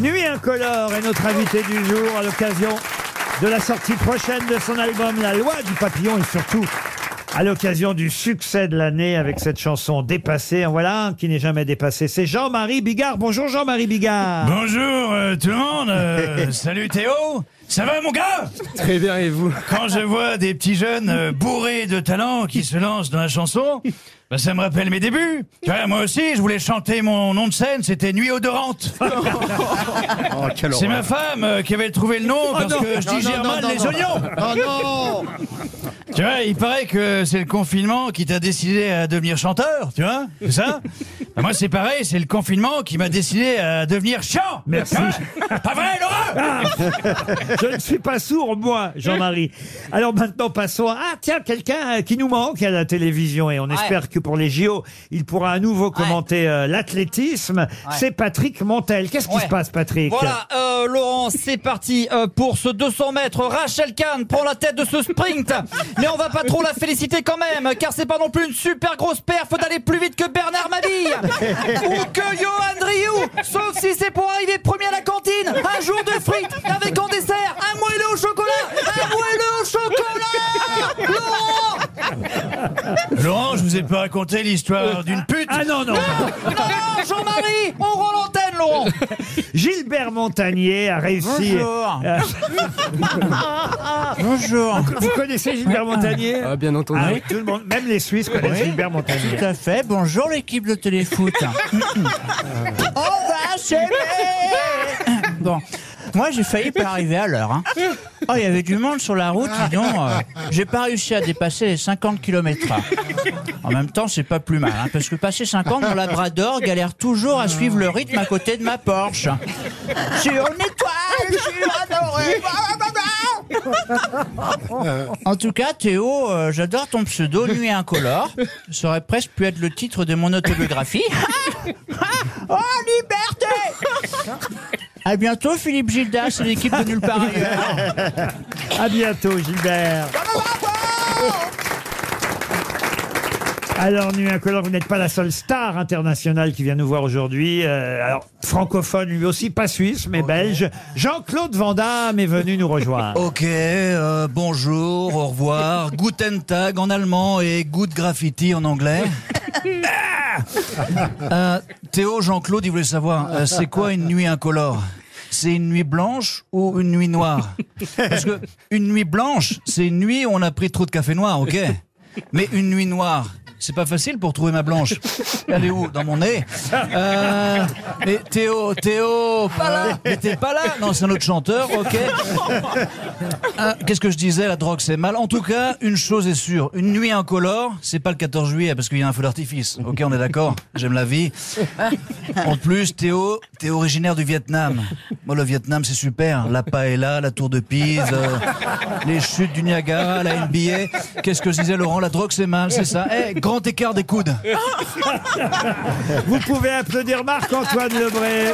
Nuit incolore est notre invité du jour à l'occasion de la sortie prochaine de son album La loi du papillon et surtout à l'occasion du succès de l'année avec cette chanson dépassée. En voilà un qui n'est jamais dépassé. C'est Jean-Marie Bigard. Bonjour Jean-Marie Bigard. Bonjour euh, tout le monde, Euh, salut Théo, ça va mon gars? Très bien, et vous? Quand je vois des petits jeunes euh, bourrés de talent qui se lancent dans la chanson, bah, ça me rappelle mes débuts. Tu vois, moi aussi, je voulais chanter mon nom de scène, c'était Nuit odorante. Oh, quelle C'est ma femme euh, qui avait trouvé le nom parce non. que je Non, digère non, mal non, les non. oignons. Oh non Tu vois, il paraît que c'est le confinement qui t'a décidé à devenir chanteur, tu vois C'est ça? Bah, Moi, c'est pareil, c'est le confinement qui m'a décidé à devenir chiant. Merci. Vois Pas vrai, Laura Je ne suis pas sourd, moi, Jean-Marie. Alors maintenant, passons à... Ah, tiens, quelqu'un euh, qui nous manque à la télévision et on espère que pour les JO, il pourra à nouveau commenter euh, l'athlétisme. C'est Patrick Montel. Qu'est-ce qui Ouais. se passe, Patrick? Voilà, euh, Laurent, c'est parti euh, pour ce 200 mètres. Rachel Kahn prend la tête de ce sprint, mais on va pas trop la féliciter quand même, car c'est pas non plus une super grosse perf d'aller plus vite que Bernard Mabille. Ou que Johan Rioux, sauf si c'est pour arriver premier à la cantine. Un jour de frites avec en dessert. Un moelleux au chocolat, un moelleux au chocolat. Laurent, Laurent, je vous ai pas raconté l'histoire d'une pute. Ah non, non. Non, Jean-Marie, on rend l'antenne, Laurent. Gilbert Montagnier a réussi... Bonjour. Euh, Bonjour. vous connaissez Gilbert Montagnier Ah, bien entendu. Ah oui, tout le monde, même les Suisses connaissent Gilbert Montagnier. Tout à fait. Bonjour l'équipe de téléfoot. On va s'aimer. Bon, moi j'ai failli pas arriver à l'heure. hein. Oh, il y avait du monde sur la route, dis donc. euh, j'ai pas réussi à dépasser les 50 km En même temps, c'est pas plus mal, hein, parce que passer 50, mon labrador galère toujours à suivre le rythme à côté de ma Porsche. Sur une étoile, adoré. En tout cas, Théo, euh, j'adore ton pseudo Nuit Incolore. Ça aurait presque pu être le titre de mon autobiographie. oh, À bientôt, Philippe Gildas et l'équipe de Nulle part ailleurs. À bientôt, Gilbert. Alors, Nuit Incolore, vous n'êtes pas la seule star internationale qui vient nous voir aujourd'hui. Euh, alors, francophone lui aussi, pas suisse, mais belge. Jean-Claude Van Damme est venu nous rejoindre. Ok, euh, bonjour, au revoir, Guten Tag en allemand et Good Graffiti en anglais. Euh, Théo, Jean-Claude, il voulait savoir, euh, c'est quoi une nuit incolore? C'est une nuit blanche ou une nuit noire? Parce que une nuit blanche, c'est une nuit où on a pris trop de café noir, ok. Mais une nuit noire, c'est pas facile pour trouver ma blanche. Elle est où Dans mon nez euh, Mais Théo, Théo, pas là Mais t'es pas là Non, c'est un autre chanteur, ok ah, Qu'est-ce que je disais La drogue, c'est mal. En tout cas, une chose est sûre. Une nuit incolore, c'est pas le 14 juillet parce qu'il y a un feu d'artifice. Ok, on est d'accord J'aime la vie. En plus, Théo, t'es originaire du Vietnam. Moi, le Vietnam, c'est super. La paella, la tour de Pise, euh, les chutes du Niagara, la NBA. Qu'est-ce que je disais, Laurent La drogue, c'est mal, c'est ça. Eh, grand écart des coudes. Vous pouvez applaudir Marc-Antoine Lebré.